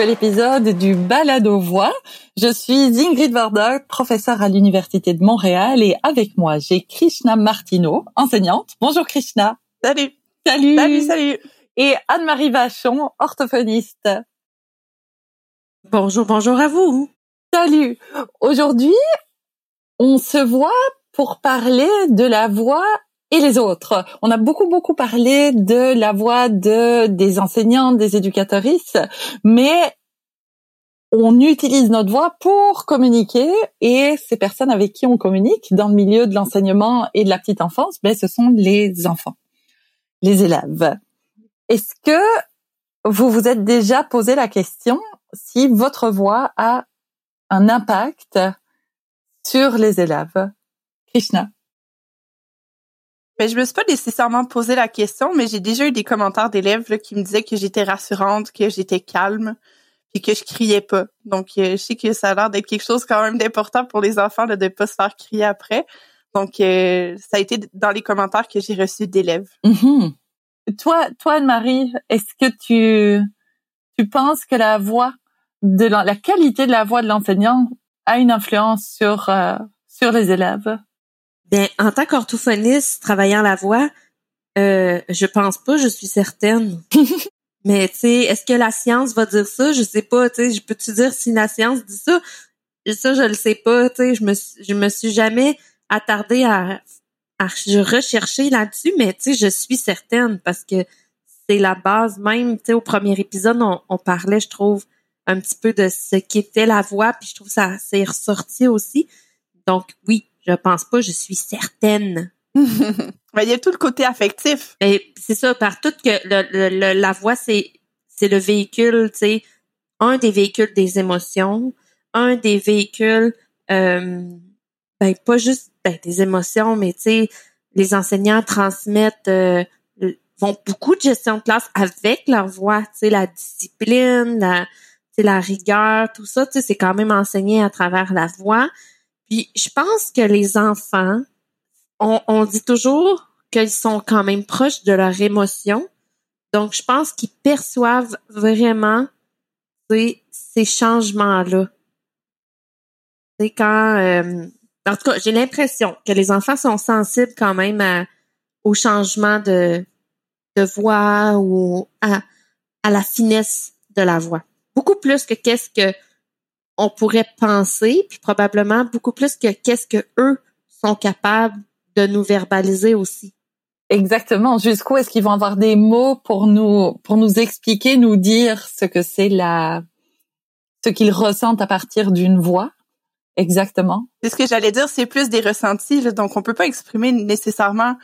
nouvel épisode du Balado Voix. Je suis Ingrid Varda, professeure à l'Université de Montréal et avec moi, j'ai Krishna Martineau, enseignante. Bonjour Krishna. Salut. Salut. Salut, salut. Et Anne-Marie Vachon, orthophoniste. Bonjour, bonjour à vous. Salut. Aujourd'hui, on se voit pour parler de la voix et les autres. On a beaucoup beaucoup parlé de la voix de des enseignants, des éducatrices, mais on utilise notre voix pour communiquer et ces personnes avec qui on communique dans le milieu de l'enseignement et de la petite enfance, ben ce sont les enfants, les élèves. Est-ce que vous vous êtes déjà posé la question si votre voix a un impact sur les élèves? Krishna. Ben, je me suis pas nécessairement posé la question, mais j'ai déjà eu des commentaires d'élèves qui me disaient que j'étais rassurante, que j'étais calme, puis que je criais pas. Donc, euh, je sais que ça a l'air d'être quelque chose quand même d'important pour les enfants de ne pas se faire crier après. Donc, euh, ça a été dans les commentaires que j'ai reçus d'élèves. Mm-hmm. Toi, toi, Anne-Marie, est-ce que tu tu penses que la voix de la, la qualité de la voix de l'enseignant a une influence sur euh, sur les élèves? Ben, en tant qu'orthophoniste travaillant la voix, euh, je pense pas, je suis certaine. Mais tu sais, est-ce que la science va dire ça? Je sais pas. Tu sais, je peux te dire si la science dit ça? Ça, je le sais pas. Tu sais, je me je me suis jamais attardée à à rechercher là-dessus, mais tu sais, je suis certaine parce que c'est la base même. Tu sais, au premier épisode, on, parlait, je trouve, un petit peu de ce qu'était la voix, puis je trouve ça c'est ressorti aussi. Donc oui, je pense pas, je suis certaine. Mais il y a tout le côté affectif. Et c'est ça, par tout que le, la voix, c'est c'est le véhicule, tu sais, un des véhicules des émotions, un des véhicules, euh, ben pas juste ben, des émotions, mais tu sais, les enseignants transmettent euh, font beaucoup de gestion de classe avec leur voix, tu sais, la discipline, la, la rigueur, tout ça, tu sais, c'est quand même enseigné à travers la voix. Puis je pense que les enfants, on, dit toujours qu'ils sont quand même proches de leur émotion. Donc, je pense qu'ils perçoivent vraiment ces, changements-là. C'est quand... Euh, en tout cas, j'ai l'impression que les enfants sont sensibles quand même au changement de, de voix ou à, à la finesse de la voix. Beaucoup plus que qu'est-ce que on pourrait penser, puis probablement beaucoup plus que qu'est-ce que eux sont capables de nous verbaliser aussi. Exactement. Jusqu'où est-ce qu'ils vont avoir des mots pour nous pour nous expliquer, nous dire ce que c'est la ce qu'ils ressentent à partir d'une voix? Exactement. C'est ce que j'allais dire, c'est plus des ressentis, donc on peut pas exprimer nécessairement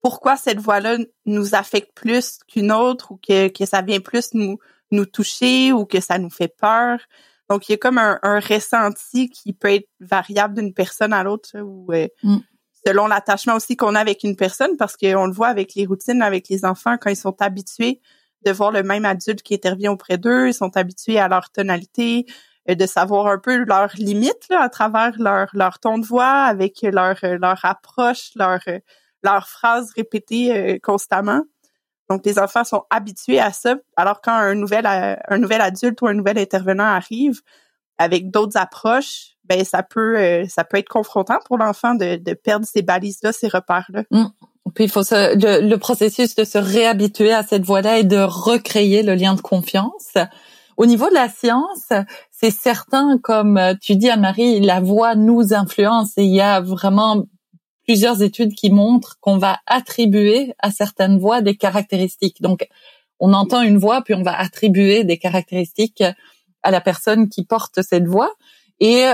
pourquoi cette voix-là nous affecte plus qu'une autre ou que, que ça vient plus nous nous toucher ou que ça nous fait peur. Donc, il y a comme un, ressenti qui peut être variable d'une personne à l'autre ou euh, mm. Selon l'attachement aussi qu'on a avec une personne parce qu'on le voit avec les routines avec les enfants quand ils sont habitués de voir le même adulte qui intervient auprès d'eux, ils sont habitués à leur tonalité, euh, de savoir un peu leurs limites là, à travers leur, leur ton de voix, avec leur, leur approche, leur, leurs phrases répétées constamment. Donc, les enfants sont habitués à ça. Alors, quand un nouvel, euh, un nouvel adulte ou un nouvel intervenant arrive avec d'autres approches, ben ça peut, euh, ça peut être confrontant pour l'enfant de, de perdre ces balises-là, ces repères-là. Mmh. Puis il faut se, le, processus de se réhabituer à cette voie-là et de recréer le lien de confiance. Au niveau de la science, c'est certain, comme tu dis Anne-Marie, la voix nous influence et il y a vraiment plusieurs études qui montrent qu'on va attribuer à certaines voix des caractéristiques. Donc, on entend une voix, puis on va attribuer des caractéristiques à la personne qui porte cette voix. Et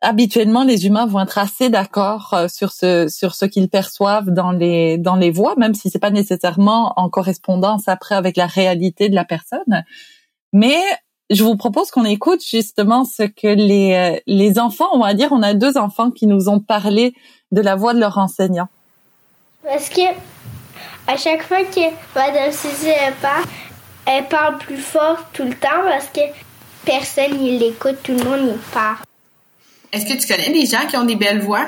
habituellement, les humains vont être assez d'accord euh, sur ce sur ce qu'ils perçoivent dans les dans les voix, même si c'est pas nécessairement en correspondance après avec la réalité de la personne. Mais je vous propose qu'on écoute justement ce que les euh, les enfants, on va dire, on a deux enfants qui nous ont parlé de la voix de leur enseignant. Parce que à chaque fois que Madame Suzy parle, elle parle plus fort tout le temps parce que personne ne l'écoute, tout le monde y parle. Est-ce que tu connais des gens qui ont des belles voix?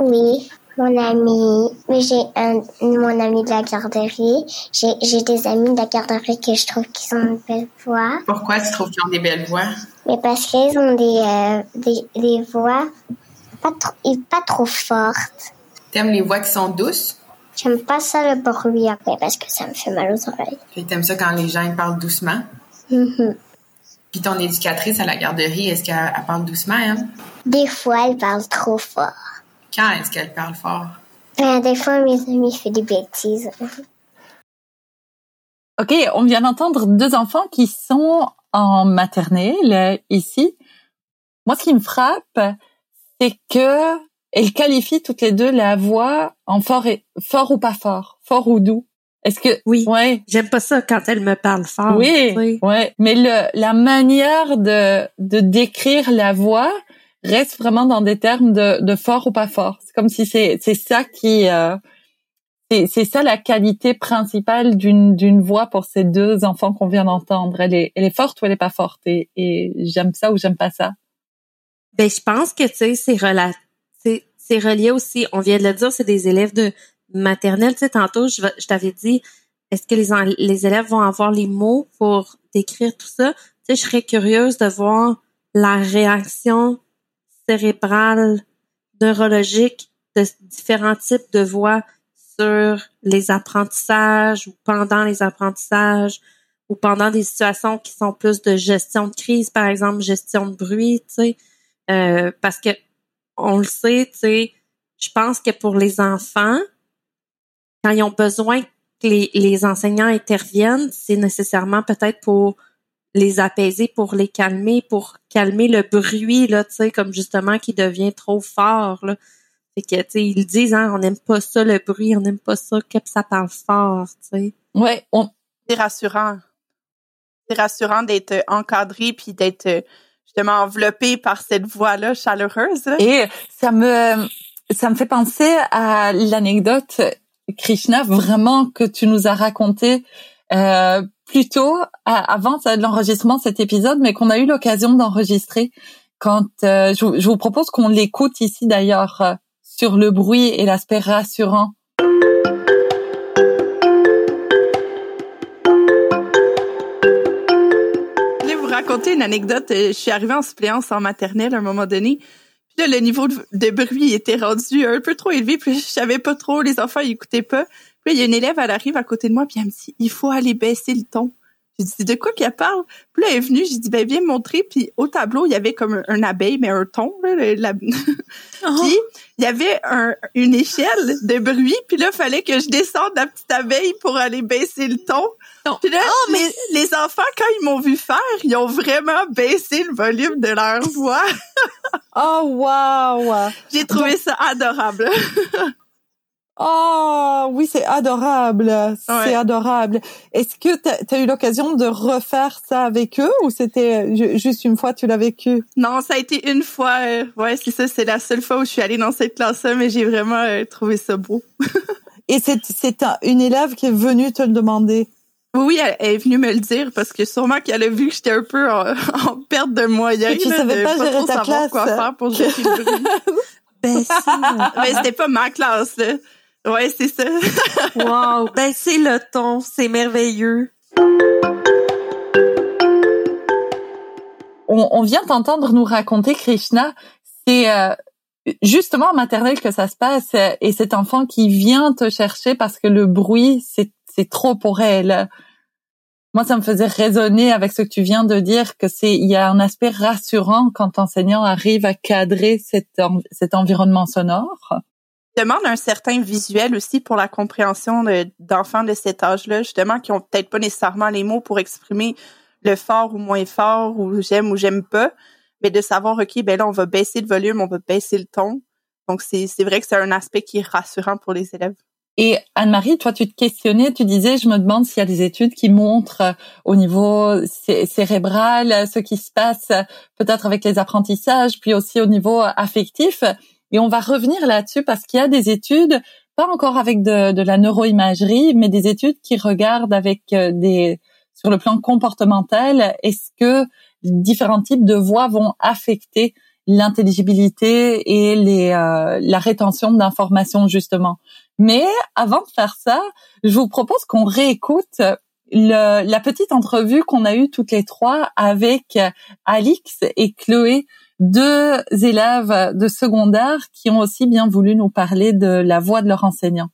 Oui. Mon ami, mais j'ai un, mon ami de la garderie. J'ai, j'ai des amis de la garderie que je trouve qui ont une belle voix. Pourquoi tu trouves qu'ils ont des belles voix? Mais parce qu'ils ont des, euh, des, des voix pas trop, pas trop fortes. T'aimes les voix qui sont douces? J'aime pas ça le bruit après parce que ça me fait mal aux oreilles. Puis t'aimes ça quand les gens ils parlent doucement? Mhm. Puis ton éducatrice à la garderie, est-ce qu'elle elle parle doucement, hein? Des fois, elle parle trop fort. Quand est-ce qu'elle parle fort? Ben, des fois, mes amis font des bêtises. OK, on vient d'entendre deux enfants qui sont en maternelle ici. Moi, ce qui me frappe, c'est que elles qualifient toutes les deux la voix en fort et fort ou pas fort, fort ou doux. Est-ce que Oui. ouais, J'aime pas ça quand elle me parle fort. oui, sais. ouais, mais le la manière de de décrire la voix reste vraiment dans des termes de de fort ou pas fort. C'est comme si c'est c'est ça qui euh, c'est c'est ça la qualité principale d'une d'une voix pour ces deux enfants qu'on vient d'entendre. Elle est elle est forte ou elle est pas forte? Et et j'aime ça ou j'aime pas ça? Ben, je pense que, tu sais, c'est c'est relié aussi, on vient de le dire, c'est des élèves de maternelle. Tu sais, tantôt, je, va- je t'avais dit, est-ce que les, les élèves vont avoir les mots pour décrire tout ça? Tu sais, je serais curieuse de voir la réaction cérébrale, neurologique de différents types de voix sur les apprentissages ou pendant les apprentissages ou pendant des situations qui sont plus de gestion de crise, par exemple, gestion de bruit, tu sais. Euh, parce que on le sait, tu sais, je pense que pour les enfants, quand ils ont besoin que les, les enseignants interviennent, c'est nécessairement peut-être pour les apaiser, pour les calmer, pour calmer le bruit, là, tu sais, comme justement qui devient trop fort, là. Fait que, tu sais, ils disent, hein, on n'aime pas ça, le bruit, on n'aime pas ça, que ça parle fort, tu sais. Ouais, on C'est rassurant. C'est rassurant d'être encadré puis d'être euh, justement enveloppé par cette voix-là chaleureuse. là. Et ça me ça me fait penser à l'anecdote Krishna vraiment que tu nous as raconté euh, plus tôt avant l'enregistrement de cet épisode, mais qu'on a eu l'occasion d'enregistrer quand euh, je, vous- je vous propose qu'on l'écoute ici d'ailleurs euh, sur le bruit et l'aspect rassurant. Je voulais vous raconter une anecdote. Je suis arrivée en suppléance en maternelle à un moment donné. Le niveau de, bruit était rendu un peu trop élevé. Puis je savais pas trop, les enfants ils écoutaient pas. Puis il y a une élève, elle arrive à côté de moi, puis elle me dit, il faut aller baisser le ton. J'ai dit, de quoi qu'elle parle? Puis là, elle est venue, j'ai dit, ben, viens me montrer. Puis au tableau, il y avait comme un, abeille, mais un ton. Là, la- Puis il y avait un, une échelle de bruit. Puis là, il fallait que je descende la petite abeille pour aller baisser le ton. Puis là, les, les enfants, quand ils m'ont vu faire, ils ont vraiment baissé le volume de leur voix. Oh wow! J'ai trouvé ça adorable. Oh oui, c'est adorable, c'est adorable. Est-ce que tu as eu l'occasion de refaire ça avec eux ou c'était ju- juste une fois tu l'as vécu? Non, ça a été une fois. euh, ouais, c'est ça. C'est la seule fois où je suis allée dans cette classe-là, mais j'ai vraiment euh, trouvé ça beau. Et c'est c'est un- une élève qui est venue te le demander? Oui, elle, elle est venue me le dire parce que sûrement qu'elle a vu que j'étais un peu en, en perte de moyens. Et tu là, savais pas gérer trop ta savoir classe. quoi faire pour gérer le bruit. Ben, si. Mais c'était pas ma classe, là. Ouais, c'est ça. Wow, ben c'est le ton, c'est merveilleux. On, on vient t'entendre nous raconter, Krishna, c'est euh, justement en maternelle que ça se passe euh, et cet enfant qui vient te chercher parce que le bruit, c'est c'est trop pour elle. Moi, ça me faisait résonner avec ce que tu viens de dire, que c'est il y a un aspect rassurant quand l'enseignant arrive à cadrer cet environnement sonore. Demande un certain visuel aussi pour la compréhension de- d'enfants de cet âge-là, justement, qui ont peut-être pas nécessairement les mots pour exprimer le fort ou moins fort, ou j'aime ou j'aime pas, mais de savoir, OK, ben là, on va baisser le volume, on va baisser le ton. Donc, c'est vrai que c'est un aspect qui est rassurant pour les élèves. Et Anne-Marie, toi, tu te questionnais, tu disais, je me demande s'il y a des études qui montrent euh, au niveau cé- cérébral ce qui se passe euh, peut-être avec les apprentissages, puis aussi au niveau euh, affectif. Et on va revenir là-dessus parce qu'il y a des études, pas encore avec de, de la neuroimagerie, mais des études qui regardent avec euh, des sur le plan comportemental, est-ce que différents types de voix vont affecter l'intelligibilité et les, euh, la rétention d'informations justement. Mais avant de faire ça, je vous propose qu'on réécoute le, la petite entrevue qu'on a eue toutes les trois avec Alix et Chloé, deux élèves de secondaire qui ont aussi bien voulu nous parler de la voix de leur enseignant.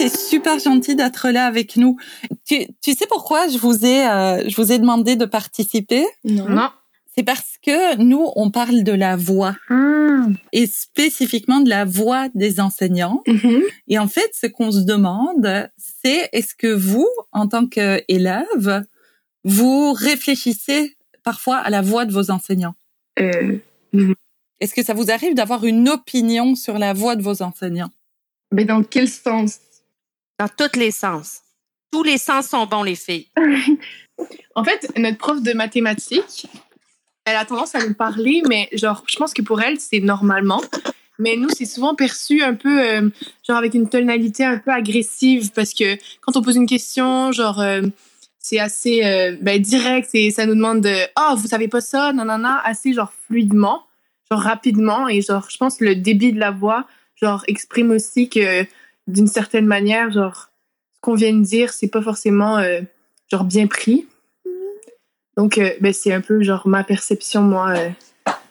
c'est super gentil d'être là avec nous. Tu, tu, sais pourquoi je vous ai euh, je vous ai demandé de participer? Non. C'est parce que nous on parle de la voix ah. et spécifiquement de la voix des enseignants. Mm-hmm. Et en fait, ce qu'on se demande, c'est est-ce que vous, en tant qu'élève, vous réfléchissez parfois à la voix de vos enseignants? Euh, Est-ce que ça vous arrive d'avoir une opinion sur la voix de vos enseignants? Mais dans quel sens? Dans tous les sens. Tous les sens sont bons, les filles. en fait, notre prof de mathématiques, elle a tendance à nous parler, mais genre, je pense que pour elle, c'est normalement. Mais nous, c'est souvent perçu un peu, euh, genre, avec une tonalité un peu agressive, parce que quand on pose une question, genre, euh, c'est assez euh, ben, direct, et ça nous demande de « Oh, vous savez pas ça? » nanana, assez, genre, fluidement, genre, rapidement, et genre, je pense que le débit de la voix, genre, exprime aussi que, d'une certaine manière, genre, ce qu'on vient de dire, c'est pas forcément, genre, bien pris. Donc, euh, ben, c'est un peu, genre, ma perception, moi, euh,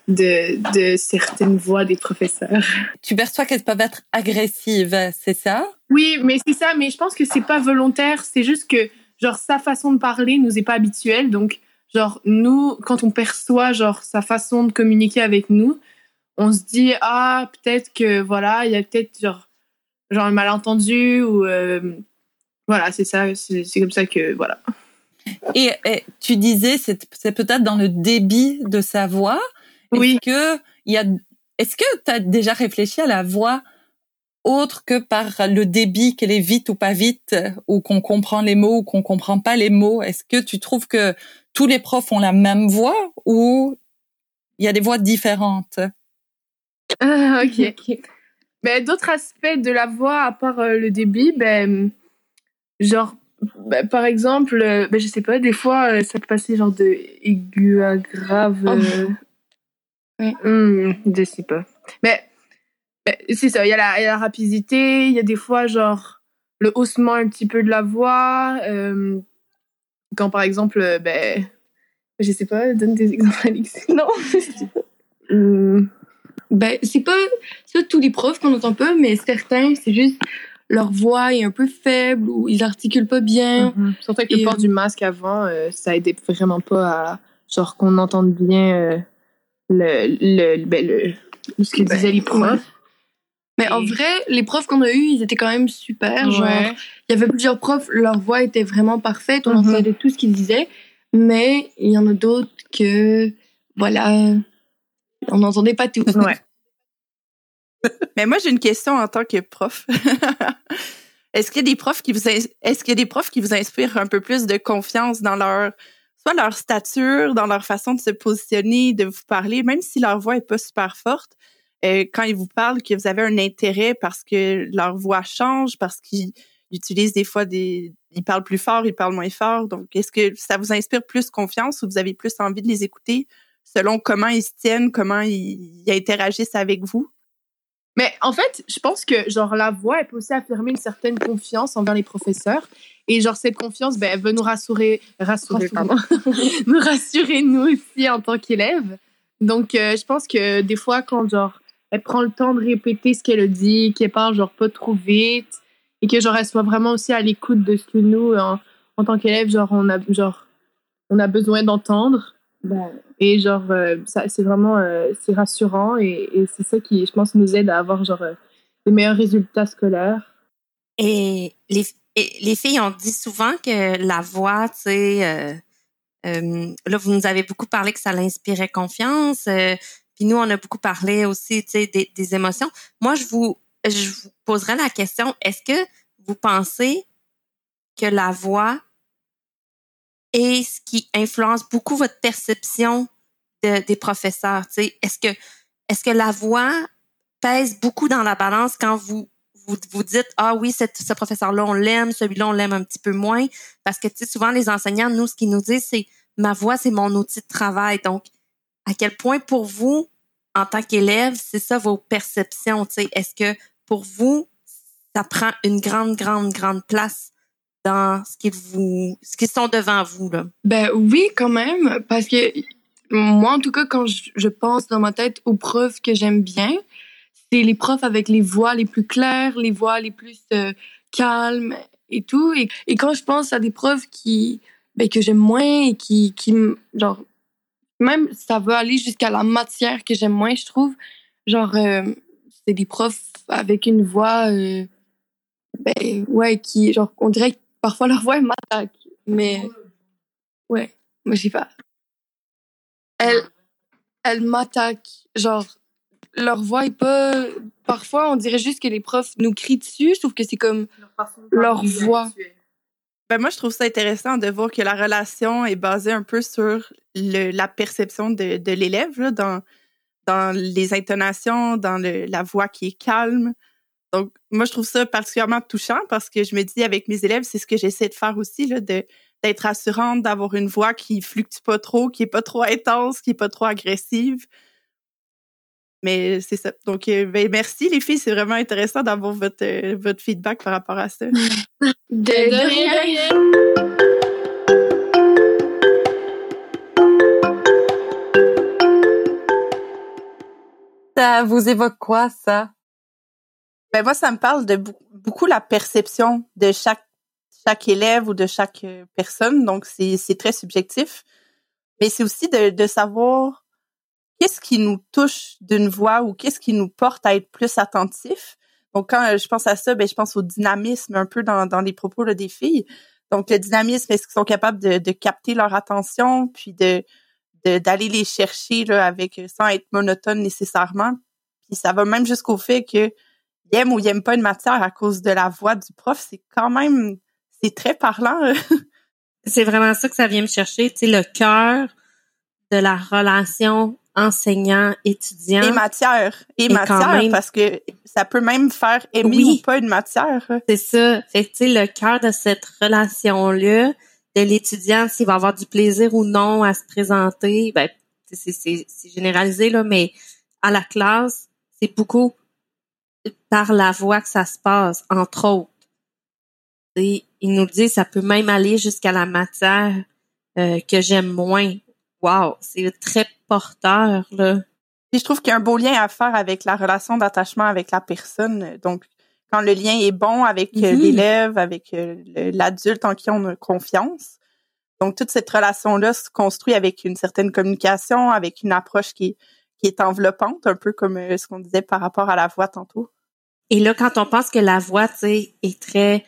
de, de certaines voix des professeurs. Tu perçois qu'elles peuvent être agressives, c'est ça? Oui, mais c'est ça, mais je pense que c'est pas volontaire, c'est juste que, genre, sa façon de parler nous est pas habituelle, donc, genre, nous, quand on perçoit, genre, sa façon de communiquer avec nous, on se dit, ah, peut-être que, voilà, il y a peut-être, genre, genre un malentendu ou, euh, voilà, c'est ça, c'est comme ça que, voilà. Et, et tu disais, c'est peut-être dans le débit de sa voix. Oui. Est-ce que il y a, est-ce que tu as déjà réfléchi à la voix autre que par le débit, qu'elle est vite ou pas vite, ou qu'on comprend les mots ou qu'on comprend pas les mots? Est-ce que tu trouves que tous les profs ont la même voix ou il y a des voix différentes? Ah, ok. Ben, d'autres aspects de la voix à part euh, le débit, ben, genre, ben, par exemple, euh, ben, je sais pas, des fois, euh, ça peut passer genre de aigu à grave. euh, Oui. hmm, je sais pas. Mais c'est ça, il y, a la- il y a la rapidité, il y a des fois, genre, le haussement un petit peu de la voix. euh, quand par exemple, euh, ben, je sais pas, donne des exemples, Alix. Non. Hmm, Ben, c'est pas, c'est pas tous les profs qu'on entend pas, mais certains, c'est juste leur voix est un peu faible ou ils articulent pas bien. Mhm. Surtout avec le Et, port euh, du masque avant, euh, ça aidait vraiment pas à genre qu'on entende bien euh, le, le, ben, le, ce que Ben, disaient les profs. Mais en vrai, les profs qu'on a eus, ils étaient quand même super. Genre, il y avait plusieurs profs, leur voix était vraiment parfaite, on Mhm. entendait tout ce qu'ils disaient. Mais il y en a d'autres que, voilà, on n'entendait pas tout. Ouais. Mais moi, j'ai une question en tant que prof. est-ce qu'il y a des profs qui vous est-ce qu'il y a des profs qui vous inspirent un peu plus de confiance dans leur soit leur stature, dans leur façon de se positionner, de vous parler, même si leur voix est pas super forte, euh, quand ils vous parlent, que vous avez un intérêt parce que leur voix change, parce qu'ils utilisent des fois des, ils parlent plus fort, ils parlent moins fort. Donc, est-ce que ça vous inspire plus confiance ou vous avez plus envie de les écouter selon comment ils se tiennent, comment ils interagissent avec vous? Mais en fait, je pense que genre la voix elle peut aussi affirmer une certaine confiance envers les professeurs et genre cette confiance ben elle veut nous rassurer rassurer nous rassurer nous aussi en tant qu'élèves. Donc euh, je pense que des fois quand genre elle prend le temps de répéter ce qu'elle dit, qu'elle parle genre pas trop vite et que genre elle soit vraiment aussi à l'écoute de ce que nous en, en tant qu'élèves genre on a genre on a besoin d'entendre. Et genre, euh, ça, c'est vraiment euh, c'est rassurant et, et c'est ça qui, je pense, nous aide à avoir genre euh, des meilleurs résultats scolaires. Et les, et les filles, on dit souvent que la voix, tu sais, euh, euh, là, vous nous avez beaucoup parlé que ça l'inspirait confiance. euh, puis nous, on a beaucoup parlé aussi, tu sais, des, des émotions. Moi, je vous, je vous poserais la question, est-ce que vous pensez que la voix est ce qui influence beaucoup votre perception de- des professeurs? Est-ce que, est-ce que la voix pèse beaucoup dans la balance quand vous vous vous dites ah oui ce professeur là on l'aime celui-là on l'aime un petit peu moins? Parce que souvent les enseignants nous ce qu'ils nous disent c'est ma voix c'est mon outil de travail donc à quel point pour vous en tant qu'élève c'est ça vos perceptions est-ce que pour vous ça prend une grande grande grande place dans ce qu'ils vous ce qui sont devant vous là? Ben oui quand même parce que moi en tout cas quand je, pense dans ma tête aux profs que j'aime bien c'est les profs avec les voix les plus claires, les voix les plus euh, calmes et tout. Et, quand je pense à des profs qui, ben, que j'aime moins et qui, qui, genre, même ça veut aller jusqu'à la matière que j'aime moins, je trouve. Genre, euh, c'est des profs avec une voix, euh, ben, ouais, qui, genre, on dirait parfois leur voix m'attaque. Mais, ouais, moi, je sais pas. Elle, elle m'attaque. Genre, leur voix est pas. Parfois, on dirait juste que les profs nous crient dessus. Je trouve que c'est comme leur, voix. Ben moi, je trouve ça intéressant de voir que la relation est basée un peu sur le, la perception de, de l'élève, dans, dans les intonations, dans le, la voix qui est calme. Donc, moi, je trouve ça particulièrement touchant parce que je me dis, avec mes élèves, c'est ce que j'essaie de faire aussi, là, de d'être rassurante, d'avoir une voix qui fluctue pas trop, qui est pas trop intense, qui est pas trop agressive. Mais c'est ça. Donc, euh, ben, merci les filles. C'est vraiment intéressant d'avoir votre, euh, votre feedback par rapport à ça. de, de rien. Ça vous évoque quoi, ça? Ben moi, ça me parle de beaucoup la perception de chaque chaque élève ou de chaque euh, personne. Donc, c'est très subjectif. Mais c'est aussi de, de savoir qu'est-ce qui nous touche d'une voix ou qu'est-ce qui nous porte à être plus attentif. Donc, quand euh, je pense à ça, ben, je pense au dynamisme un peu dans, dans les propos là, des filles. Donc, le dynamisme, est-ce qu'ils sont capables de, de capter leur attention, puis de d'aller les chercher là, avec euh, sans être monotone nécessairement? Puis ça va même jusqu'au fait que aiment ou ils aiment pas une matière à cause de la voix du prof. C'est quand même, c'est très parlant. c'est vraiment ça que ça vient me chercher, tu sais, le cœur de la relation enseignant, étudiant. Et matière. Et, matière, parce que ça peut même faire aimer ou pas une matière. C'est ça. Fait que, tu sais, le cœur de cette relation-là, de l'étudiant, s'il va avoir du plaisir ou non à se présenter, ben, c'est généralisé, là, mais à la classe, c'est beaucoup par la voix que ça se passe, entre autres. Et il nous dit, ça peut même aller jusqu'à la matière euh, que j'aime moins. Wow, c'est très porteur, là. je trouve qu'il y a un beau lien à faire avec la relation d'attachement avec la personne. Donc, quand le lien est bon avec euh, mm-hmm. l'élève, avec euh, l'adulte en qui on a confiance. Donc, toute cette relation-là se construit avec une certaine communication, avec une approche qui, qui est enveloppante, un peu comme euh, ce qu'on disait par rapport à la voix tantôt. Et là, quand on pense que la voix, tu sais, est très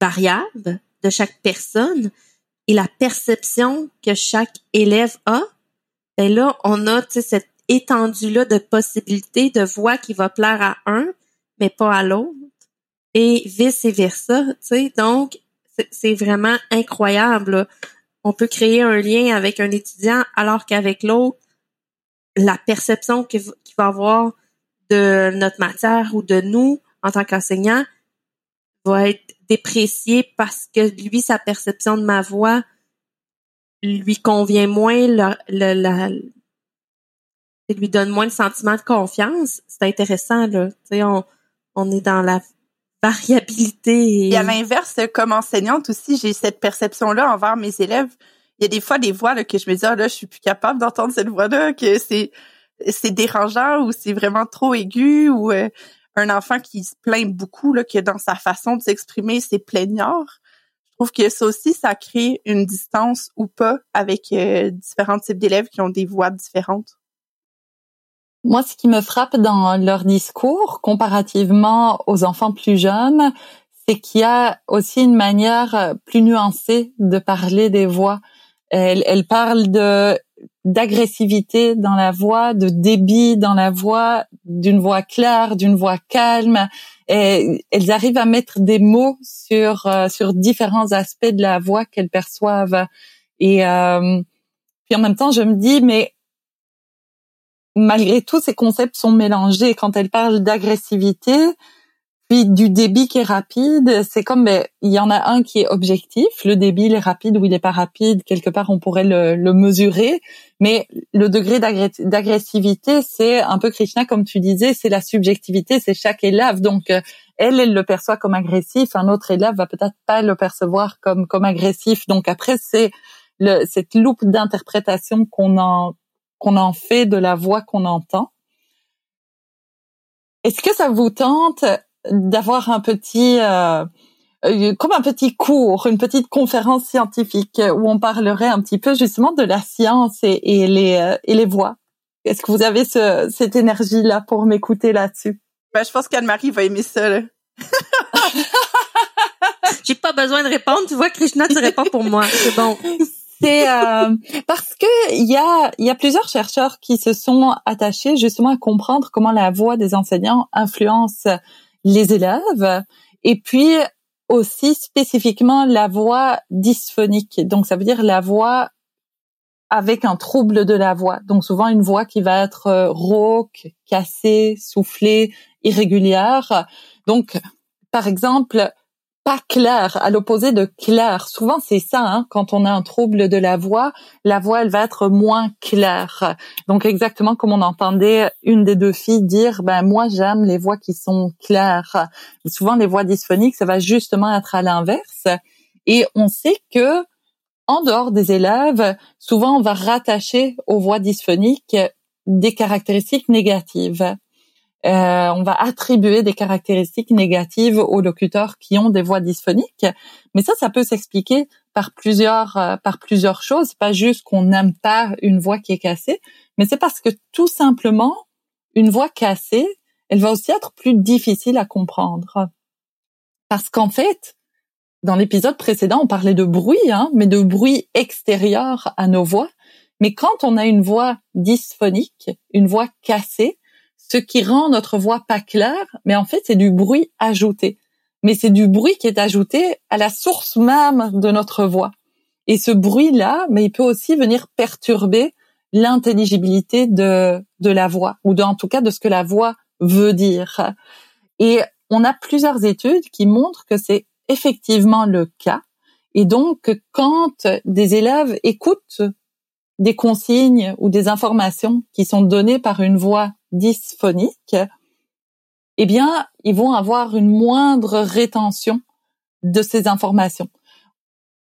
variable de chaque personne, et la perception que chaque élève a, ben là, on a cette étendue-là de possibilités de voix qui va plaire à un, mais pas à l'autre, et vice-versa. Donc, c'est vraiment incroyable. On peut créer un lien avec un étudiant alors qu'avec l'autre, la perception qu'il va avoir de notre matière ou de nous en tant qu'enseignant va être déprécié parce que lui, sa perception de ma voix lui convient moins, le, lui donne moins le sentiment de confiance. C'est intéressant, là. On, on est dans la variabilité. Et, à l'inverse, comme enseignante aussi, j'ai cette perception-là envers mes élèves. Il y a des fois des voix là, que je me dis, ah, là, je suis plus capable d'entendre cette voix-là, que c'est c'est dérangeant ou c'est vraiment trop aigu ou euh, un enfant qui se plaint beaucoup, là, que dans sa façon de s'exprimer, c'est plaignard. Je trouve que ça aussi, ça crée une distance ou pas avec euh, différents types d'élèves qui ont des voix différentes. Moi, ce qui me frappe dans leur discours, comparativement aux enfants plus jeunes, c'est qu'il y a aussi une manière plus nuancée de parler des voix. Elle, elle parle de d'agressivité dans la voix, de débit dans la voix, d'une voix claire, d'une voix calme. Et elles arrivent à mettre des mots sur euh, sur différents aspects de la voix qu'elles perçoivent. Et euh, puis en même temps, je me dis, mais malgré tout, ces concepts sont mélangés. Quand elle parle d'agressivité, puis du débit qui est rapide, c'est comme ben, il y en a un qui est objectif, le débit il est rapide ou il est pas rapide, quelque part on pourrait le, le mesurer, mais le degré d'agressivité, c'est un peu Krishna comme tu disais, c'est la subjectivité, c'est chaque élève. Donc euh, elle, elle le perçoit comme agressif, un autre élève va peut-être pas le percevoir comme comme agressif. Donc après c'est cette loupe d'interprétation qu'on en qu'on en fait de la voix qu'on entend. Est-ce que ça vous tente d'avoir un petit euh, euh, comme un petit cours, une petite conférence scientifique où on parlerait un petit peu justement de la science et, les euh, et les voix? Est-ce que vous avez ce, cette énergie là pour m'écouter là-dessus? Ben je pense qu'Anne-Marie va aimer ça. Là. J'ai pas besoin de répondre, tu vois Krishna tu réponds pour moi, c'est bon. C'est euh, parce que il y a y a plusieurs chercheurs qui se sont attachés justement à comprendre comment la voix des enseignants influence les élèves et puis aussi spécifiquement la voix dysphonique. Donc ça veut dire la voix avec un trouble de la voix. Donc souvent une voix qui va être euh, rauque, cassée, soufflée, irrégulière. Donc par exemple, pas clair, à l'opposé de clair. Souvent, c'est ça, hein, quand on a un trouble de la voix, la voix, elle va être moins claire. Donc, exactement comme on entendait une des deux filles dire, ben, moi, j'aime les voix qui sont claires. souvent, les voix dysphoniques, ça va justement être à l'inverse. Et on sait que, en dehors des élèves, souvent, on va rattacher aux voix dysphoniques des caractéristiques négatives. Euh, on va attribuer des caractéristiques négatives aux locuteurs qui ont des voix dysphoniques. Mais ça, ça peut s'expliquer par plusieurs euh, par plusieurs choses. Pas juste qu'on n'aime pas une voix qui est cassée, mais c'est parce que tout simplement une voix cassée, elle va aussi être plus difficile à comprendre. Parce qu'en fait, dans l'épisode précédent, on parlait de bruit, hein, mais de bruit extérieur à nos voix. Mais quand on a une voix dysphonique, une voix cassée, ce qui rend notre voix pas claire, mais en fait, c'est du bruit ajouté. Mais c'est du bruit qui est ajouté à la source même de notre voix. Et ce bruit-là, mais il peut aussi venir perturber l'intelligibilité de, la voix, ou en tout cas de ce que la voix veut dire. Et on a plusieurs études qui montrent que c'est effectivement le cas. Et donc, quand des élèves écoutent des consignes ou des informations qui sont données par une voix dysphonique, eh bien, ils vont avoir une moindre rétention de ces informations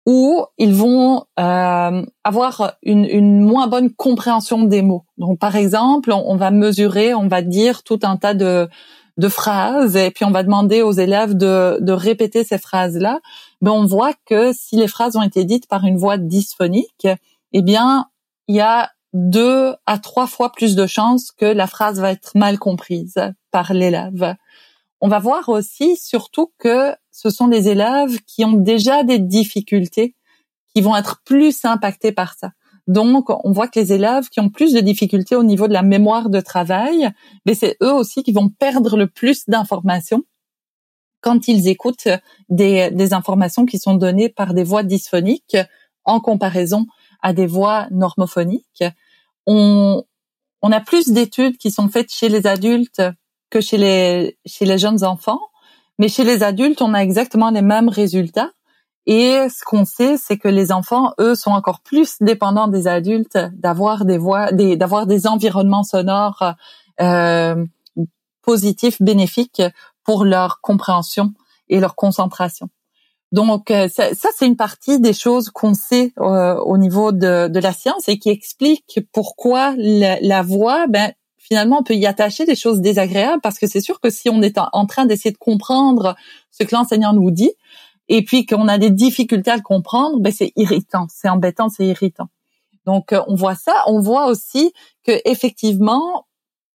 ou ils vont euh, avoir une, une, moins bonne compréhension des mots. Donc, par exemple, on, va mesurer, on va dire tout un tas de, de phrases et puis on va demander aux élèves de, de répéter ces phrases-là. Mais on voit que si les phrases ont été dites par une voix dysphonique, eh bien, il y a deux à trois fois plus de chances que la phrase va être mal comprise par l'élève. On va voir aussi surtout que ce sont les élèves qui ont déjà des difficultés qui vont être plus impactés par ça. Donc, on voit que les élèves qui ont plus de difficultés au niveau de la mémoire de travail, mais c'est eux aussi qui vont perdre le plus d'informations quand ils écoutent des, des informations qui sont données par des voix dysphoniques en comparaison à des voix normophoniques. On, on a plus d'études qui sont faites chez les adultes que chez les, chez les jeunes enfants, mais chez les adultes, on a exactement les mêmes résultats. Et ce qu'on sait, c'est que les enfants, eux, sont encore plus dépendants des adultes d'avoir des voix, d'avoir des environnements sonores euh, positifs, bénéfiques pour leur compréhension et leur concentration. Donc euh, ça, c'est une partie des choses qu'on sait euh, au niveau de, de, la science et qui explique pourquoi la, la, voix, ben finalement on peut y attacher des choses désagréables parce que c'est sûr que si on est en, train d'essayer de comprendre ce que l'enseignant nous dit et puis qu'on a des difficultés à le comprendre, ben c'est irritant, c'est embêtant, c'est irritant. Donc euh, on voit ça, on voit aussi que effectivement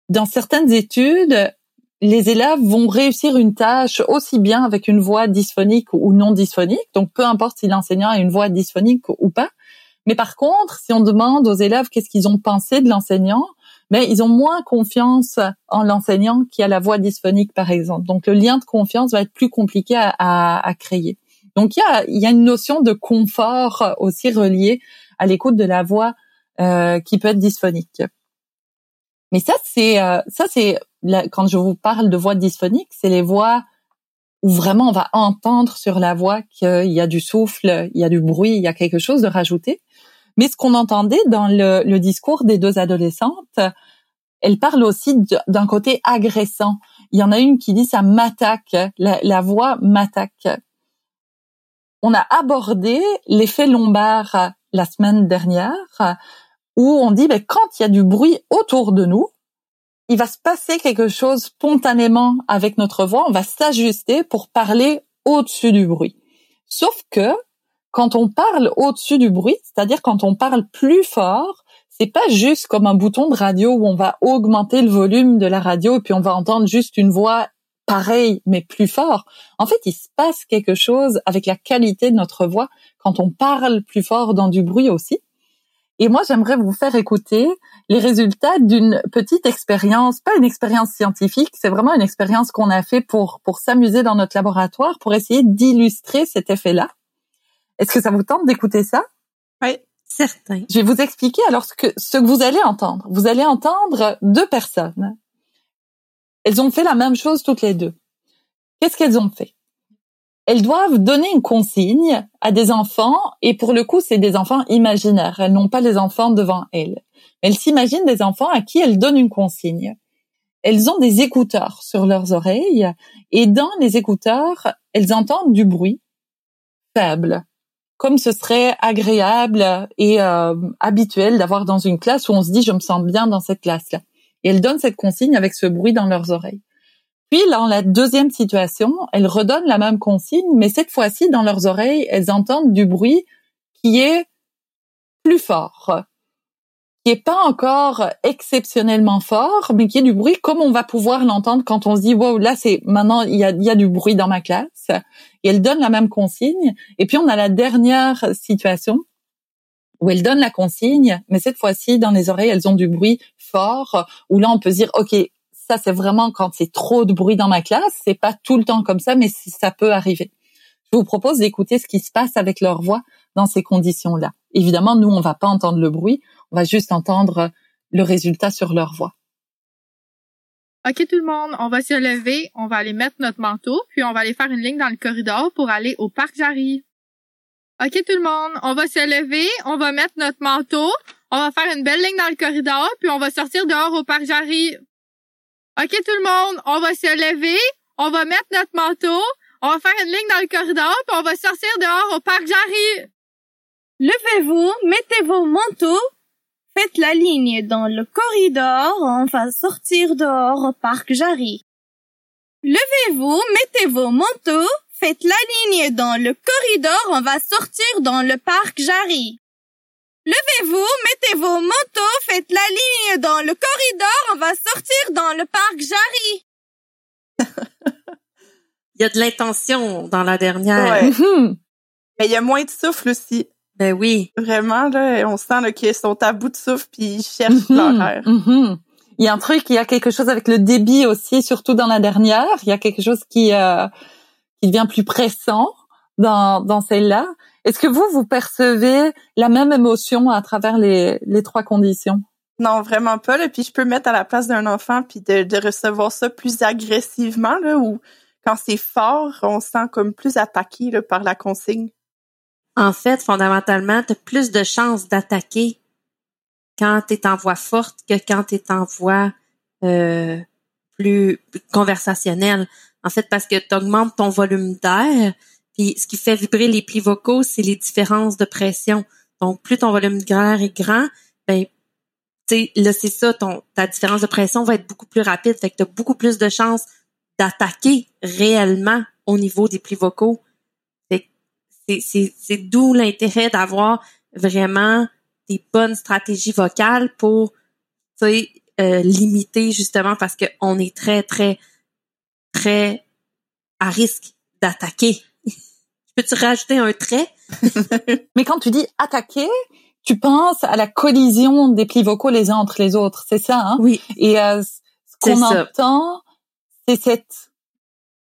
dans certaines études, les élèves vont réussir une tâche aussi bien avec une voix dysphonique ou non dysphonique. Donc, peu importe si l'enseignant a une voix dysphonique ou pas. Mais par contre, si on demande aux élèves qu'est-ce qu'ils ont pensé de l'enseignant, mais ils ont moins confiance en l'enseignant qui a la voix dysphonique, par exemple. Donc, le lien de confiance va être plus compliqué à, créer. Donc, il y a, y a une notion de confort aussi reliée à l'écoute de la voix euh, qui peut être dysphonique. Mais ça, c'est euh, ça, c'est quand je vous parle de voix dysphoniques, c'est les voix où vraiment on va entendre sur la voix qu'il y a du souffle, il y a du bruit, il y a quelque chose de rajouté. Mais ce qu'on entendait dans le, discours des deux adolescentes, elles parlent aussi d'un côté agressant. Il y en a une qui dit ça m'attaque, la, la voix m'attaque. On a abordé l'effet lombaire la semaine dernière, où on dit ben, quand il y a du bruit autour de nous, il va se passer quelque chose spontanément avec notre voix, on va s'ajuster pour parler au-dessus du bruit. Sauf que quand on parle au-dessus du bruit, c'est-à-dire quand on parle plus fort, c'est pas juste comme un bouton de radio où on va augmenter le volume de la radio et puis on va entendre juste une voix pareille mais plus fort. En fait, il se passe quelque chose avec la qualité de notre voix quand on parle plus fort dans du bruit aussi. Et moi, j'aimerais vous faire écouter les résultats d'une petite expérience, pas une expérience scientifique, c'est vraiment une expérience qu'on a fait pour pour s'amuser dans notre laboratoire, pour essayer d'illustrer cet effet-là. Est-ce que ça vous tente d'écouter ça? Oui, certain. Je vais vous expliquer alors ce que ce que vous allez entendre. Vous allez entendre deux personnes. Elles ont fait la même chose toutes les deux. Qu'est-ce qu'elles ont fait? Elles doivent donner une consigne à des enfants, et pour le coup, c'est des enfants imaginaires. Elles n'ont pas les enfants devant elles. Elles s'imaginent des enfants à qui elles donnent une consigne. Elles ont des écouteurs sur leurs oreilles, et dans les écouteurs, elles entendent du bruit faible, comme ce serait agréable et euh, habituel d'avoir dans une classe où on se dit je me sens bien dans cette classe-là. Et elles donnent cette consigne avec ce bruit dans leurs oreilles. Puis, dans la deuxième situation, elles redonnent la même consigne, mais cette fois-ci, dans leurs oreilles, elles entendent du bruit qui est plus fort, qui est pas encore exceptionnellement fort, mais qui est du bruit comme on va pouvoir l'entendre quand on se dit, wow, là, c'est maintenant, il y a, y a du bruit dans ma classe. Et elles donnent la même consigne. Et puis, on a la dernière situation où elles donnent la consigne, mais cette fois-ci, dans les oreilles, elles ont du bruit fort, où là, on peut se dire, OK, c'est vraiment quand c'est trop de bruit dans ma classe. C'est pas tout le temps comme ça, mais ça peut arriver. Je vous propose d'écouter ce qui se passe avec leur voix dans ces conditions-là. Évidemment, nous, on va pas entendre le bruit, on va juste entendre le résultat sur leur voix. OK tout le monde, on va se lever, on va aller mettre notre manteau, puis on va aller faire une ligne dans le corridor pour aller au parc Jarry. OK tout le monde, on va se lever, on va mettre notre manteau, on va faire une belle ligne dans le corridor, puis on va sortir dehors au parc Jarry. OK, tout le monde, on va se lever, on va mettre notre manteau, on va faire une ligne dans le corridor, puis on va sortir dehors au parc Jarry. Levez-vous, mettez vos manteaux, faites la ligne dans le corridor, on va sortir dehors au parc Jarry. Levez-vous, mettez vos manteaux, faites la ligne dans le corridor, on va sortir dans le parc Jarry. Levez-vous, mettez vos manteaux, faites la ligne dans le corridor, on va sortir dans le parc Jarry. il y a de l'intention dans la dernière. Ouais. Mais il y a moins de souffle aussi. Ben oui. Vraiment, là, on sent qu'ils sont à bout de souffle puis ils cherchent leur air. Il y a un truc, il y a quelque chose avec le débit aussi, surtout dans la dernière. Il y a quelque chose qui, euh, qui devient plus pressant dans, dans celle-là. Est-ce que vous, vous percevez la même émotion à travers les, les trois conditions? Non, vraiment pas. Là. Puis je peux mettre à la place d'un enfant puis de, de, recevoir ça plus agressivement, là, ou quand c'est fort, on se sent comme plus attaqué là, par la consigne. En fait, fondamentalement, tu as plus de chances d'attaquer quand tu es en voix forte que quand tu es en voix euh, plus conversationnelle. En fait, parce que tu augmentes ton volume d'air, ce qui fait vibrer les plis vocaux, c'est les différences de pression. Donc, plus ton volume d'air est grand, ben, là, c'est ça, ton, ta différence de pression va être beaucoup plus rapide. Fait que tu as beaucoup plus de chances d'attaquer réellement au niveau des plis vocaux. C'est d'où l'intérêt d'avoir vraiment des bonnes stratégies vocales pour, tu euh, limiter justement parce qu'on est très, très, très à risque d'attaquer Peux-tu rajouter un trait? Mais quand tu dis attaquer, tu penses à la collision des plis vocaux les uns entre les autres, c'est ça, hein? Oui. Et euh, ce qu'on entend, c'est cette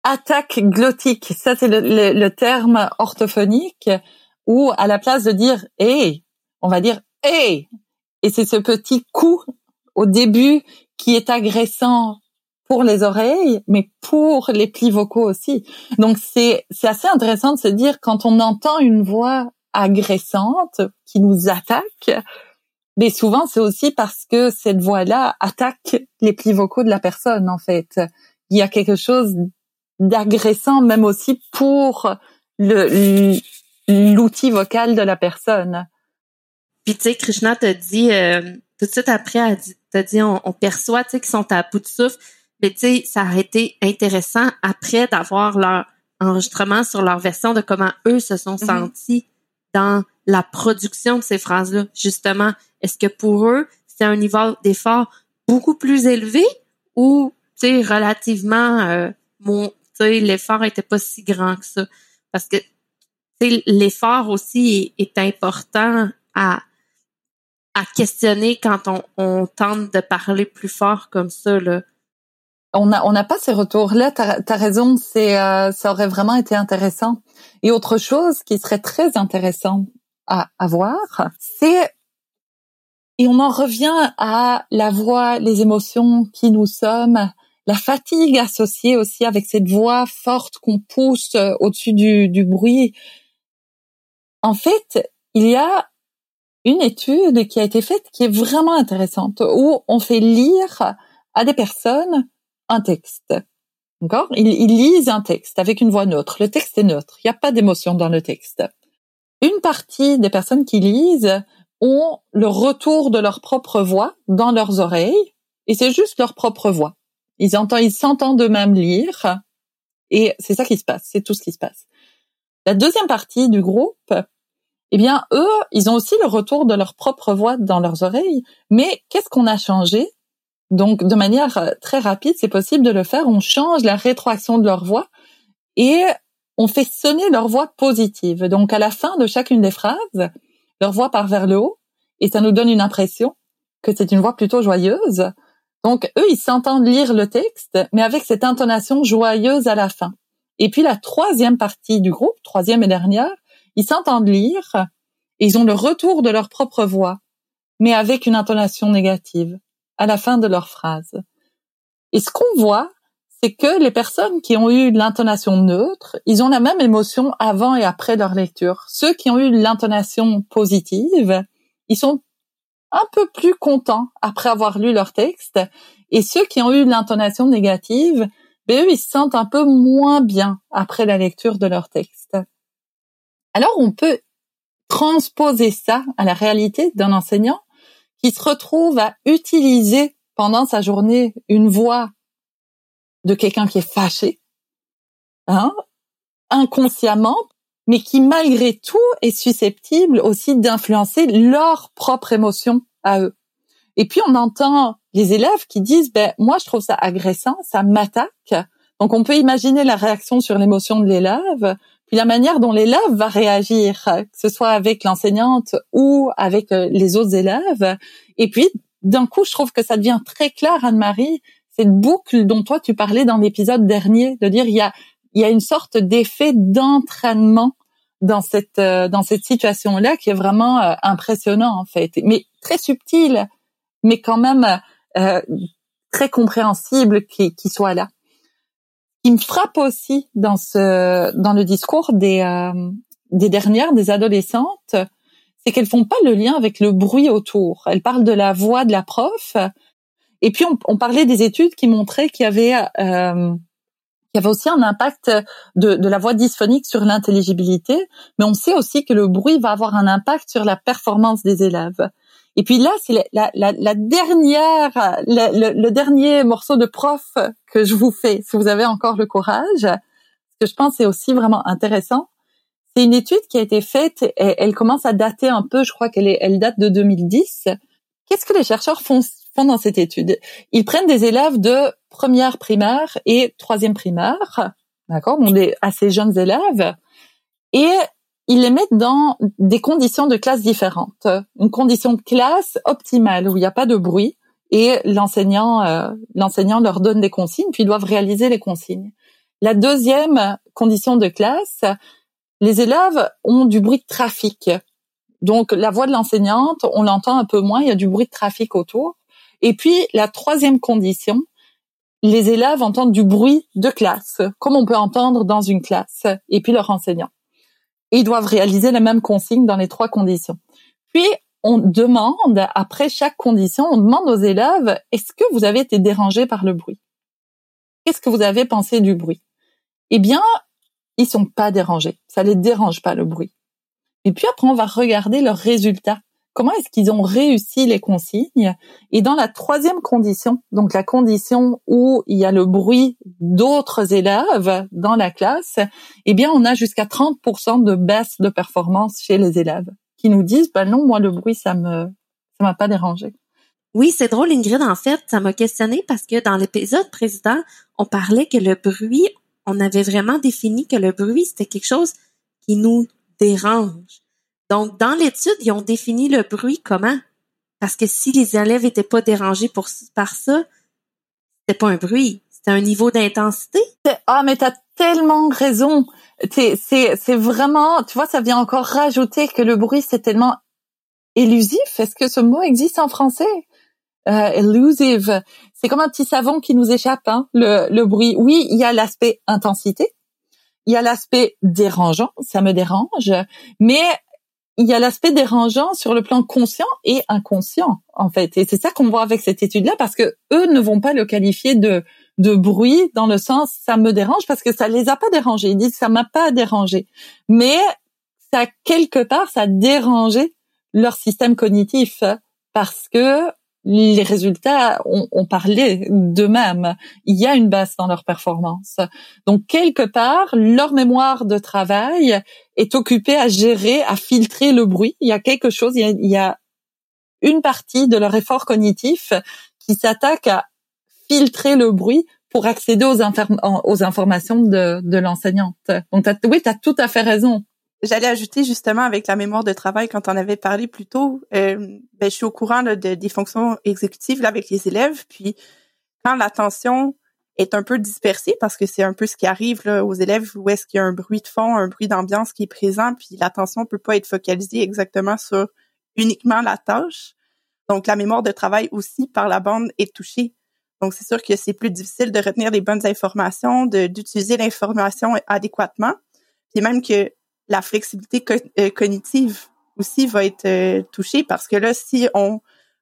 attaque glottique. Ça, c'est le, le, terme orthophonique où, à la place de dire hey, on va dire hey. Et c'est ce petit coup au début qui est agressant pour les oreilles, mais pour les plis vocaux aussi. Donc c'est c'est assez intéressant de se dire quand on entend une voix agressante qui nous attaque, mais souvent c'est aussi parce que cette voix-là attaque les plis vocaux de la personne en fait. Il y a quelque chose d'agressant même aussi pour le l'outil vocal de la personne. Puis tu sais, Krishna t'a dit euh, tout de suite après, t'a dit on, on perçoit tu sais qu'ils sont à bout de souffle, mais tu sais ça aurait été intéressant après d'avoir leur enregistrement sur leur version de comment eux se sont mm-hmm. sentis dans la production de ces phrases-là. Justement, est-ce que pour eux c'est un niveau d'effort beaucoup plus élevé ou tu sais relativement euh, mon tu sais l'effort était pas si grand que ça? Parce que l'effort aussi est, important à, à questionner quand on, on, tente de parler plus fort comme ça. Là. On n'a on a pas ces retours-là. Tu as, raison, c'est euh, ça aurait vraiment été intéressant. Et autre chose qui serait très intéressant à, à voir, c'est et on en revient à la voix, les émotions qui nous sommes, la fatigue associée aussi avec cette voix forte qu'on pousse euh, au-dessus du, du bruit. En fait, il y a une étude qui a été faite qui est vraiment intéressante où on fait lire à des personnes un texte. D'accord? Ils, ils, lisent un texte avec une voix neutre. Le texte est neutre. Il n'y a pas d'émotion dans le texte. Une partie des personnes qui lisent ont le retour de leur propre voix dans leurs oreilles et c'est juste leur propre voix. Ils entendent, ils s'entendent eux-mêmes lire et c'est ça qui se passe. C'est tout ce qui se passe. La deuxième partie du groupe eh bien, eux, ils ont aussi le retour de leur propre voix dans leurs oreilles. Mais qu'est-ce qu'on a changé? Donc, de manière euh, très rapide, c'est possible de le faire. On change la rétroaction de leur voix et on fait sonner leur voix positive. Donc, à la fin de chacune des phrases, leur voix part vers le haut et ça nous donne une impression que c'est une voix plutôt joyeuse. Donc, eux, ils s'entendent lire le texte, mais avec cette intonation joyeuse à la fin. Et puis, la troisième partie du groupe, troisième et dernière, ils s'entendent lire et ils ont le retour de leur propre voix, mais avec une intonation négative à la fin de leur phrase. Et ce qu'on voit, c'est que les personnes qui ont eu l'intonation neutre, ils ont la même émotion avant et après leur lecture. Ceux qui ont eu l'intonation positive, ils sont un peu plus contents après avoir lu leur texte. Et ceux qui ont eu l'intonation négative, ben eux, ils se sentent un peu moins bien après la lecture de leur texte. Alors on peut transposer ça à la réalité d'un enseignant qui se retrouve à utiliser pendant sa journée une voix de quelqu'un qui est fâché, hein, inconsciemment, mais qui malgré tout est susceptible aussi d'influencer leur propre émotion à eux. Et puis on entend les élèves qui disent ben moi je trouve ça agressant, ça m'attaque. Donc on peut imaginer la réaction sur l'émotion de l'élève puis la manière dont l'élève va réagir, que ce soit avec l'enseignante ou avec euh, les autres élèves. Et puis, d'un coup, je trouve que ça devient très clair, Anne-Marie, cette boucle dont toi tu parlais dans l'épisode dernier, de dire il y a, il y a une sorte d'effet d'entraînement dans cette euh, dans cette situation-là qui est vraiment euh, impressionnant en fait, mais très subtil, mais quand même très compréhensible qu'il soit là qui me frappe aussi dans ce dans le discours des euh, des dernières des adolescentes, c'est qu'elles font pas le lien avec le bruit autour. Elles parlent de la voix de la prof. Et puis on, on parlait des études qui montraient qu'il y avait euh, qu'il y avait aussi un impact de, de la voix dysphonique sur l'intelligibilité, mais on sait aussi que le bruit va avoir un impact sur la performance des élèves. Et puis là, c'est la, la, la, dernière, le, dernier morceau de prof que je vous fais, si vous avez encore le courage. Ce que je pense c'est aussi vraiment intéressant. C'est une étude qui a été faite, et elle commence à dater un peu, je crois qu'elle elle date de 2010. Qu'est-ce que les chercheurs font, font dans cette étude Ils prennent des élèves de première primaire et troisième primaire, d'accord, bon, des assez jeunes élèves, et ils les mettent dans des conditions de classe différentes. Une condition de classe optimale où il n'y a pas de bruit et l'enseignant euh, l'enseignant leur donne des consignes puis ils doivent réaliser les consignes. La deuxième condition de classe, les élèves ont du bruit de trafic. Donc la voix de l'enseignante, on l'entend un peu moins, il y a du bruit de trafic autour. Et puis, la troisième condition, les élèves entendent du bruit de classe, comme on peut entendre dans une classe, et puis leur enseignant. ils doivent réaliser la même consigne dans les trois conditions. Puis, on demande, après chaque condition, on demande aux élèves, est-ce que vous avez été dérangé par le bruit? Qu'est-ce que vous avez pensé du bruit? Eh bien, ils sont pas dérangés. Ça les dérange pas le bruit. Et puis après, on va regarder leurs résultats. Comment est-ce qu'ils ont réussi les consignes? Et dans la troisième condition, donc la condition où il y a le bruit d'autres élèves dans la classe, eh bien, on a jusqu'à 30% de baisse de performance chez les élèves qui nous disent, ben non, moi, le bruit, ça me, ça m'a pas dérangé. Oui, c'est drôle, Ingrid. En fait, ça m'a questionné parce que dans l'épisode précédent, on parlait que le bruit, on avait vraiment défini que le bruit, c'était quelque chose qui nous dérange. Donc, dans l'étude, ils ont défini le bruit comment? Parce que si les élèves étaient pas dérangés pour, par ça, c'était pas un bruit, c'était un niveau d'intensité. Ah, mais t'as tellement raison. C'est, c'est, vraiment, tu vois, ça vient encore rajouter que le bruit, c'est tellement élusif. Est-ce que ce mot existe en français? Euh, elusive. C'est comme un petit savon qui nous échappe, hein, le, le bruit. Oui, il y a l'aspect intensité. Il y a l'aspect dérangeant, ça me dérange, mais il y a l'aspect dérangeant sur le plan conscient et inconscient en fait. Et c'est ça qu'on voit avec cette étude là parce que eux ne vont pas le qualifier de de bruit dans le sens ça me dérange parce que ça les a pas dérangés. Ils disent ça m'a pas dérangé. Mais ça quelque part ça a dérangé leur système cognitif parce que les résultats ont, parlé d'eux-mêmes. Il y a une baisse dans leur performance. Donc quelque part, leur mémoire de travail est occupée à gérer, à filtrer le bruit. Il y a quelque chose, il y a, une partie de leur effort cognitif qui s'attaque à filtrer le bruit pour accéder aux, aux informations de, de l'enseignante. Donc oui, tu as tout à fait raison. J'allais ajouter justement avec la mémoire de travail quand on avait parlé plus tôt, euh, ben, je suis au courant de, des fonctions exécutives là, avec les élèves. Puis quand l'attention est un peu dispersée, parce que c'est un peu ce qui arrive là, aux élèves, où est-ce qu'il y a un bruit de fond, un bruit d'ambiance qui est présent, puis l'attention peut pas être focalisée exactement sur uniquement la tâche. Donc la mémoire de travail aussi par la bande est touchée. Donc c'est sûr que c'est plus difficile de retenir les bonnes informations, d'utiliser l'information adéquatement. Puis même que la flexibilité euh, cognitive aussi va être euh, touchée parce que là, si on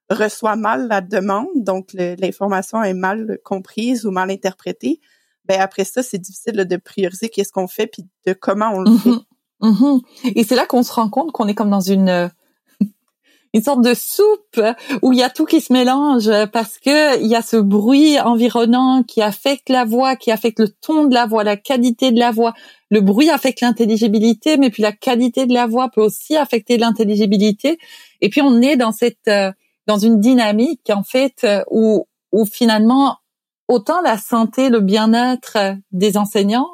reçoit mal la demande, donc l'information est mal comprise ou mal interprétée, ben après ça, c'est difficile de prioriser qu'est-ce qu'on fait puis de comment on le mm-hmm. fait. Mm-hmm. Et c'est là qu'on se rend compte qu'on est comme dans une euh, une sorte de soupe où il y a tout qui se mélange parce que il y a ce bruit environnant qui affecte la voix, qui affecte le ton de la voix, la qualité de la voix. Le bruit affecte l'intelligibilité, mais puis la qualité de la voix peut aussi affecter l'intelligibilité. Et puis on est dans cette euh, dans une dynamique en fait où où finalement autant la santé, le bien-être des enseignants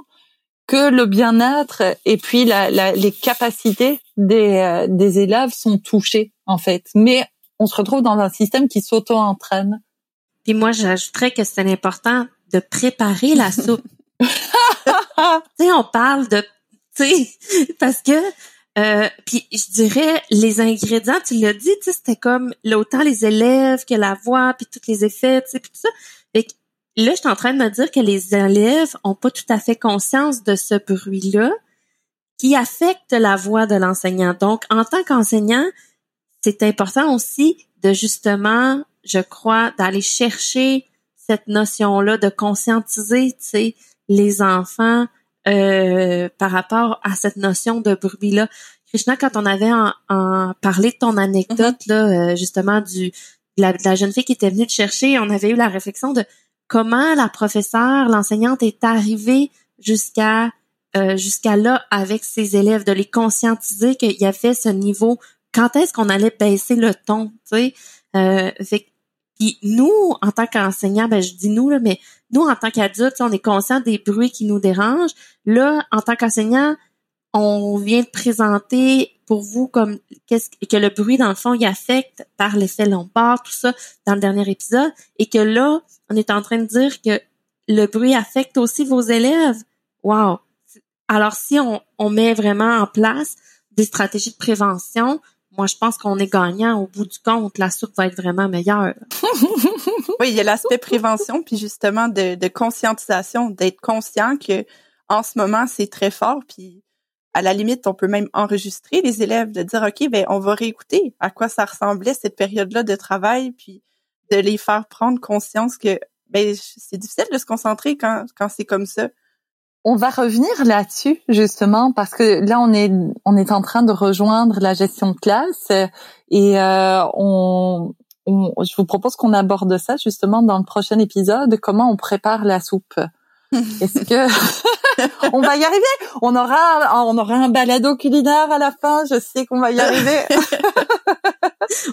que le bien-être et puis la, les capacités des, euh, des élèves sont touchés en fait. Mais on se retrouve dans un système qui s'auto-entraîne. Puis moi, j'ajouterais que c'est important de préparer la soupe. tu sais, on parle de, tu sais, parce que, euh, puis je dirais les ingrédients, tu l'as dit, tu sais, c'était comme autant les élèves que la voix, puis tous les effets, tu sais, puis tout ça. Fait que là, je suis en train de me dire que les élèves ont pas tout à fait conscience de ce bruit-là qui affecte la voix de l'enseignant. Donc, en tant qu'enseignant, c'est important aussi de justement, je crois, d'aller chercher cette notion-là, de conscientiser, tu sais, les enfants euh, par rapport à cette notion de bruit-là. Krishna, quand on avait en, parlé de ton anecdote, mm-hmm. là, euh, justement, du de la, jeune fille qui était venue te chercher, on avait eu la réflexion de comment la professeure, l'enseignante est arrivée jusqu'à euh, jusqu'à là avec ses élèves, de les conscientiser qu'il y avait ce niveau quand est-ce qu'on allait baisser le ton, tu sais? Euh, puis nous, en tant qu'enseignants, ben je dis nous là, mais nous en tant qu'adultes, on est conscient des bruits qui nous dérangent. Là, en tant qu'enseignant, on vient de présenter pour vous comme qu'est-ce que le bruit dans le fond il affecte par l'effet lombard, tout ça dans le dernier épisode, et que là, on est en train de dire que le bruit affecte aussi vos élèves. Wow. Alors si on met vraiment en place des stratégies de prévention, moi, je pense qu'on est gagnant. Au bout du compte, la soupe va être vraiment meilleure. oui, il y a l'aspect prévention, puis justement de, de conscientisation, d'être conscient que en ce moment, c'est très fort, puis à la limite, on peut même enregistrer les élèves, de dire, OK, ben, on va réécouter à quoi ça ressemblait cette période-là de travail, puis de les faire prendre conscience que ben, c'est difficile de se concentrer quand, quand c'est comme ça. On va revenir là-dessus justement parce que là on est on est en train de rejoindre la gestion de classe et euh, on, on, je vous propose qu'on aborde ça justement dans le prochain épisode comment on prépare la soupe. Est-ce que on va y arriver? On aura on aura un balado culinaire à la fin. Je sais qu'on va y arriver.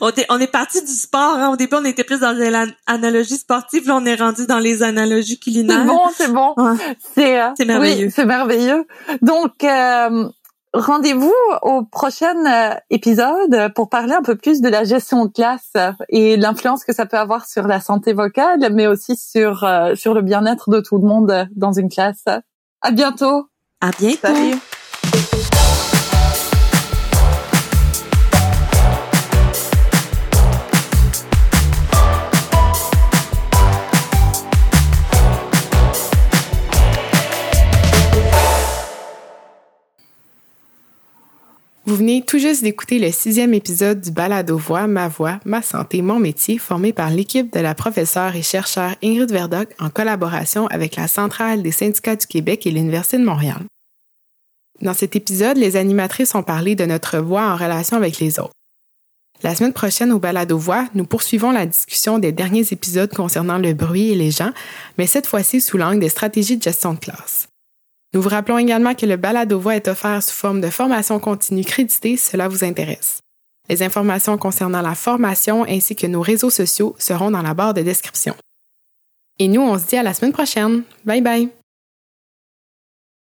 on, est, on est parti du sport. Hein. Au début, on était plus dans l'analogie sportive. Là, on est rendu dans les analogies culinaires. C'est bon, c'est bon. C'est euh, merveilleux. Oui, c'est merveilleux. Donc, euh, rendez-vous au prochain euh, épisode pour parler un peu plus de la gestion de classe et l'influence que ça peut avoir sur la santé vocale, mais aussi sur sur le bien-être de tout le monde dans une classe. À bientôt. À bientôt. Vous venez tout juste d'écouter le sixième épisode du Balado Voix, Ma Voix, Ma Santé, Mon Métier, formé par l'équipe de la professeure et chercheure Ingrid Verdoc en collaboration avec la Centrale des syndicats du Québec et l'Université de Montréal. Dans cet épisode, les animatrices ont parlé de notre voix en relation avec les autres. La semaine prochaine au Balado Voix, nous poursuivons la discussion des derniers épisodes concernant le bruit et les gens, mais cette fois-ci sous l'angle des stratégies de gestion de classe. Nous vous rappelons également que le balado voix est offert sous forme de formation continue créditée si cela vous intéresse. Les informations concernant la formation ainsi que nos réseaux sociaux seront dans la barre de description. Et nous, on se dit à la semaine prochaine. Bye bye!